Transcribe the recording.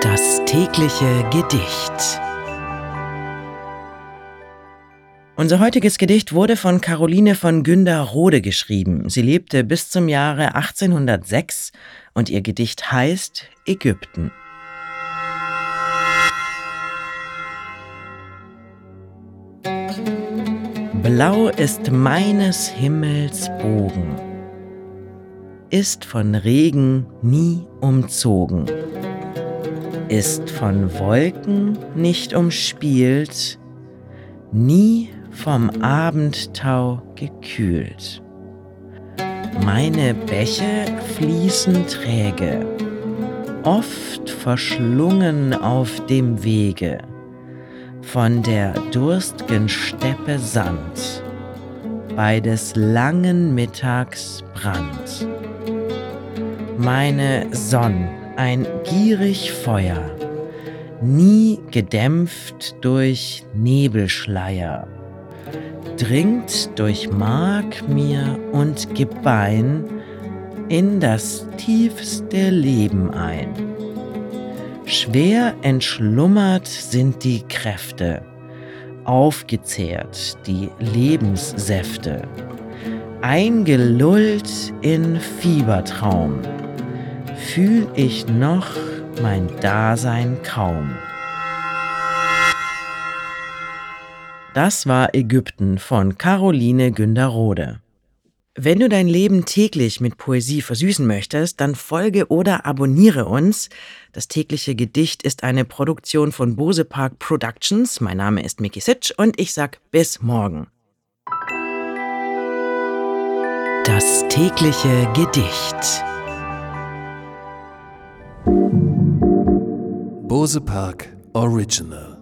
Das tägliche Gedicht. Unser heutiges Gedicht wurde von Caroline von Günderrode geschrieben. Sie lebte bis zum Jahre 1806 und ihr Gedicht heißt Ägypten. Blau ist meines Himmels Bogen, ist von Regen nie umzogen, ist von Wolken nicht umspielt, nie vom Abendtau gekühlt. Meine Bäche fließen träge, oft verschlungen auf dem Wege von der durst'gen Steppe Sand, bei des langen Mittags Brand. Meine Sonn, ein gierig Feuer, nie gedämpft durch Nebelschleier, dringt durch Mark mir und Gebein in das tiefste Leben ein. Schwer entschlummert sind die Kräfte, aufgezehrt die Lebenssäfte, eingelullt in Fiebertraum, fühl ich noch mein Dasein kaum. Das war Ägypten von Caroline Günderrode. Wenn du dein Leben täglich mit Poesie versüßen möchtest, dann folge oder abonniere uns. Das tägliche Gedicht ist eine Produktion von Bose Park Productions. Mein Name ist Miki Sitsch und ich sag bis morgen. Das tägliche Gedicht. Bose Park Original